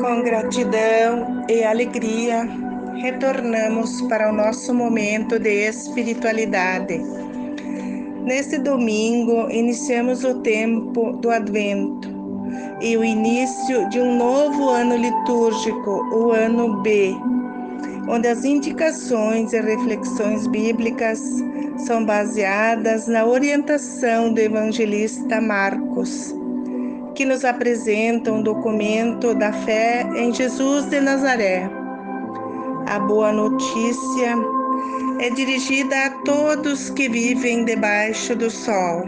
Com gratidão e alegria, retornamos para o nosso momento de espiritualidade. Neste domingo, iniciamos o tempo do Advento e o início de um novo ano litúrgico, o ano B, onde as indicações e reflexões bíblicas são baseadas na orientação do evangelista Marcos que nos apresenta um documento da fé em Jesus de Nazaré. A boa notícia é dirigida a todos que vivem debaixo do sol.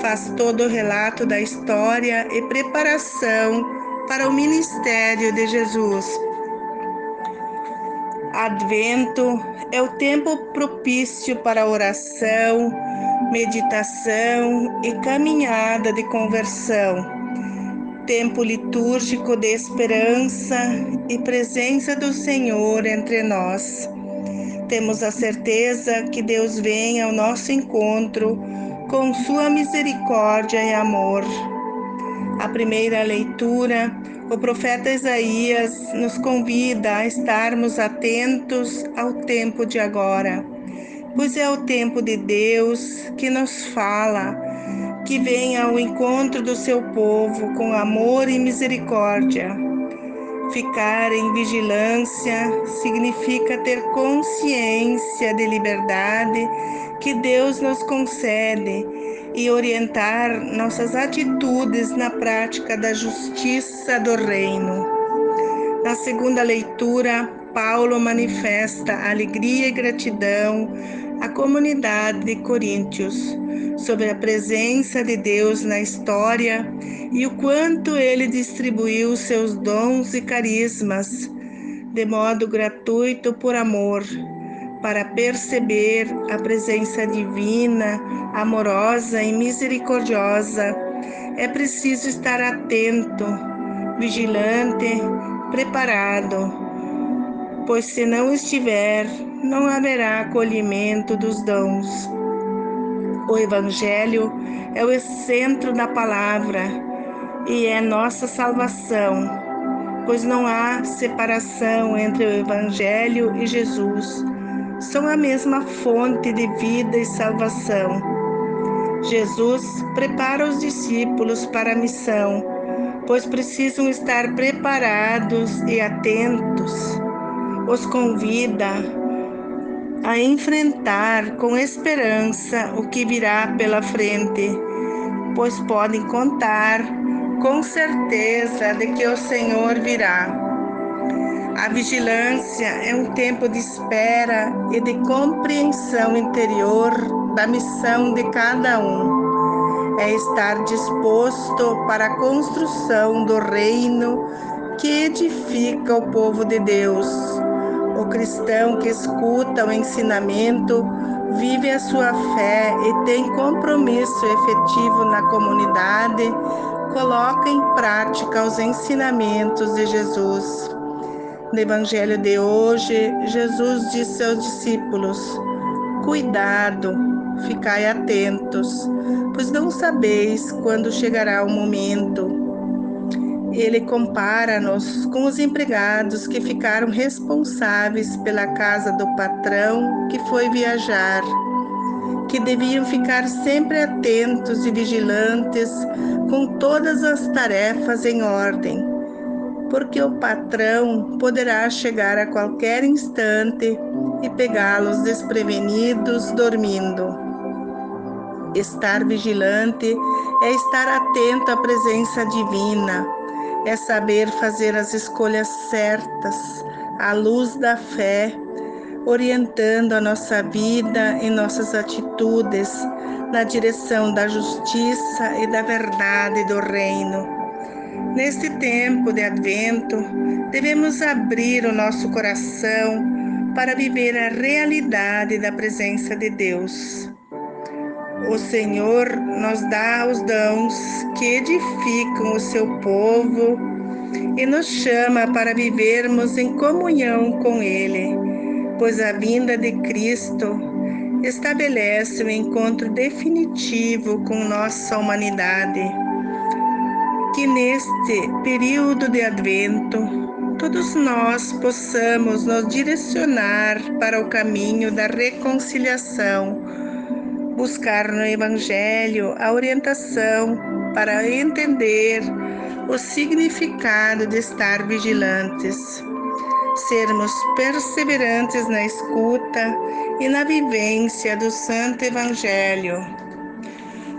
Faz todo o relato da história e preparação para o ministério de Jesus. Advento é o tempo propício para oração, meditação e caminhada de conversão, tempo litúrgico de esperança e presença do Senhor entre nós. Temos a certeza que Deus vem ao nosso encontro com sua misericórdia e amor. A primeira leitura, o profeta Isaías nos convida a estarmos atentos ao tempo de agora pois é o tempo de Deus que nos fala, que vem ao encontro do seu povo com amor e misericórdia. Ficar em vigilância significa ter consciência de liberdade que Deus nos concede e orientar nossas atitudes na prática da justiça do reino. Na segunda leitura, Paulo manifesta alegria e gratidão à comunidade de Coríntios sobre a presença de Deus na história e o quanto ele distribuiu seus dons e carismas de modo gratuito por amor, para perceber a presença divina, amorosa e misericordiosa. É preciso estar atento, vigilante, preparado pois se não estiver, não haverá acolhimento dos dons. O Evangelho é o centro da palavra e é nossa salvação, pois não há separação entre o Evangelho e Jesus. São a mesma fonte de vida e salvação. Jesus prepara os discípulos para a missão, pois precisam estar preparados e atentos os convida a enfrentar com esperança o que virá pela frente, pois podem contar com certeza de que o Senhor virá. A vigilância é um tempo de espera e de compreensão interior da missão de cada um. É estar disposto para a construção do reino que edifica o povo de Deus o cristão que escuta o ensinamento vive a sua fé e tem compromisso efetivo na comunidade, coloca em prática os ensinamentos de Jesus. No Evangelho de hoje, Jesus disse aos discípulos: Cuidado, ficai atentos, pois não sabeis quando chegará o momento ele compara-nos com os empregados que ficaram responsáveis pela casa do patrão que foi viajar, que deviam ficar sempre atentos e vigilantes com todas as tarefas em ordem, porque o patrão poderá chegar a qualquer instante e pegá-los desprevenidos dormindo. Estar vigilante é estar atento à presença divina é saber fazer as escolhas certas à luz da fé, orientando a nossa vida e nossas atitudes na direção da justiça e da verdade do reino. Neste tempo de advento, devemos abrir o nosso coração para viver a realidade da presença de Deus. O Senhor nos dá os dons que edificam o seu povo e nos chama para vivermos em comunhão com Ele, pois a vinda de Cristo estabelece o um encontro definitivo com nossa humanidade. Que neste período de advento todos nós possamos nos direcionar para o caminho da reconciliação, buscar no Evangelho a orientação para entender o significado de estar vigilantes, sermos perseverantes na escuta e na vivência do Santo Evangelho.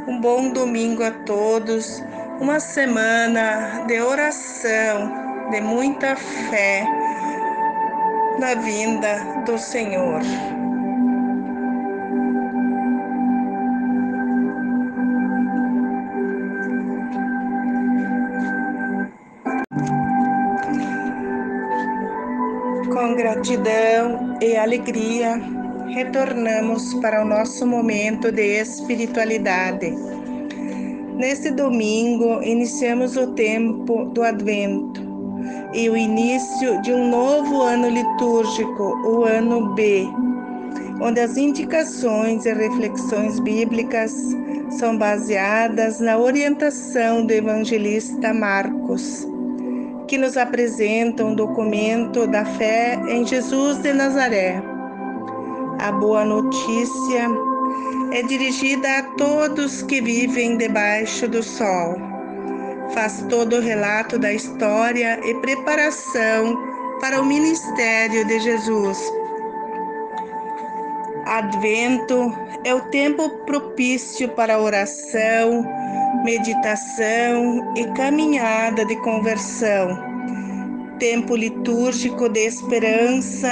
Um bom domingo a todos, uma semana de oração, de muita fé na vinda do Senhor. Com gratidão e alegria, retornamos para o nosso momento de espiritualidade. Neste domingo, iniciamos o tempo do Advento e o início de um novo ano litúrgico, o ano B, onde as indicações e reflexões bíblicas são baseadas na orientação do evangelista Marcos que nos apresenta um documento da fé em Jesus de Nazaré. A boa notícia é dirigida a todos que vivem debaixo do sol. Faz todo o relato da história e preparação para o ministério de Jesus. Advento é o tempo propício para oração, meditação e caminhada de conversão, tempo litúrgico de esperança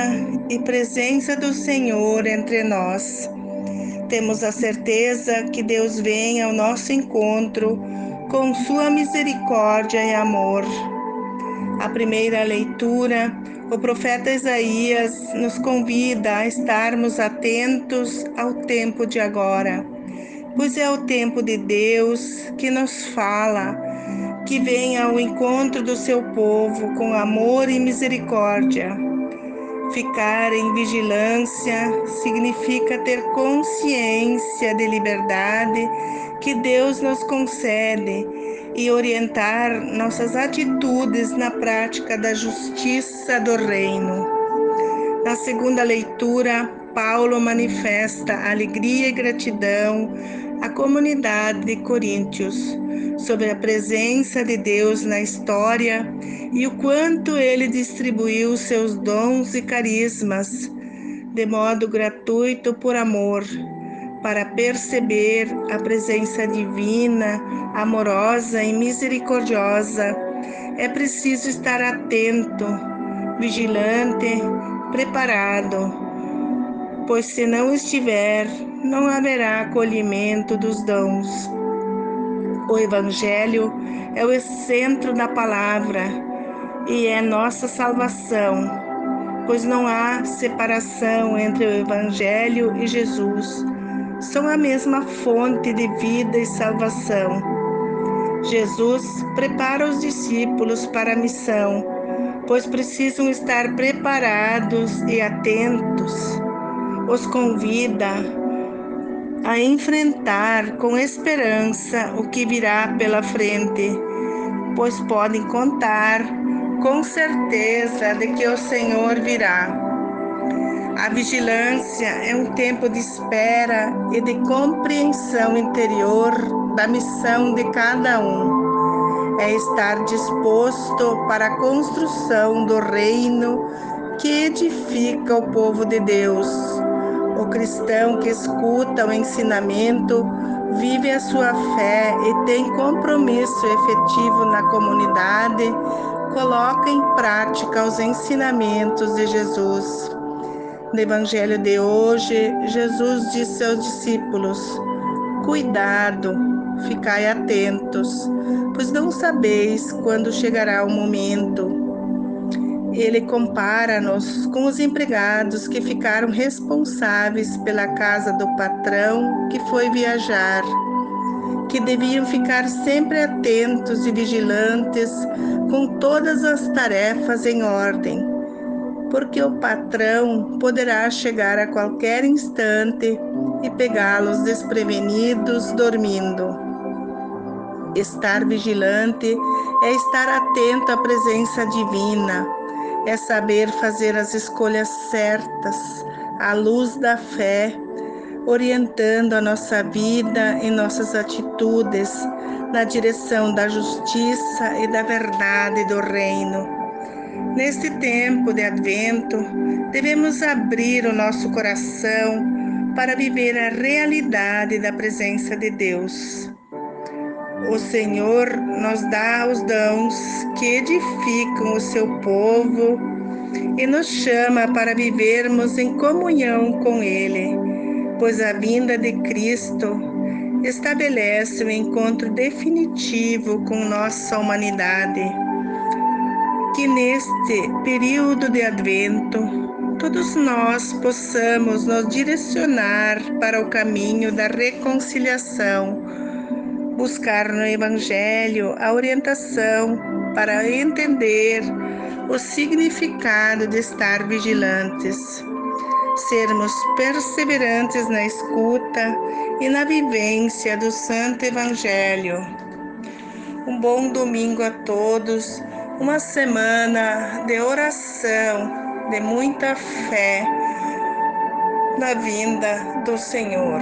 e presença do Senhor entre nós. Temos a certeza que Deus vem ao nosso encontro com sua misericórdia e amor. A primeira leitura, o profeta Isaías nos convida a estarmos atentos ao tempo de agora pois é o tempo de Deus que nos fala, que vem ao encontro do seu povo com amor e misericórdia. Ficar em vigilância significa ter consciência de liberdade que Deus nos concede e orientar nossas atitudes na prática da justiça do reino. Na segunda leitura, Paulo manifesta alegria e gratidão à comunidade de Coríntios sobre a presença de Deus na história e o quanto ele distribuiu seus dons e carismas de modo gratuito por amor, para perceber a presença divina, amorosa e misericordiosa. É preciso estar atento, vigilante, preparado pois se não estiver, não haverá acolhimento dos dons. O Evangelho é o centro da palavra e é nossa salvação, pois não há separação entre o Evangelho e Jesus. São a mesma fonte de vida e salvação. Jesus prepara os discípulos para a missão, pois precisam estar preparados e atentos os convida a enfrentar com esperança o que virá pela frente, pois podem contar com certeza de que o Senhor virá. A vigilância é um tempo de espera e de compreensão interior da missão de cada um. É estar disposto para a construção do reino que edifica o povo de Deus o cristão que escuta o ensinamento vive a sua fé e tem compromisso efetivo na comunidade, coloca em prática os ensinamentos de Jesus. No Evangelho de hoje, Jesus disse aos discípulos: Cuidado, ficai atentos, pois não sabeis quando chegará o momento ele compara-nos com os empregados que ficaram responsáveis pela casa do patrão que foi viajar, que deviam ficar sempre atentos e vigilantes com todas as tarefas em ordem, porque o patrão poderá chegar a qualquer instante e pegá-los desprevenidos dormindo. Estar vigilante é estar atento à presença divina, é saber fazer as escolhas certas à luz da fé, orientando a nossa vida e nossas atitudes na direção da justiça e da verdade do reino. Neste tempo de advento, devemos abrir o nosso coração para viver a realidade da presença de Deus. O Senhor nos dá os dons que edificam o seu povo e nos chama para vivermos em comunhão com Ele, pois a vinda de Cristo estabelece o um encontro definitivo com nossa humanidade. Que neste período de advento, todos nós possamos nos direcionar para o caminho da reconciliação buscar no Evangelho a orientação para entender o significado de estar vigilantes, sermos perseverantes na escuta e na vivência do Santo Evangelho. Um bom domingo a todos, uma semana de oração, de muita fé na vinda do Senhor.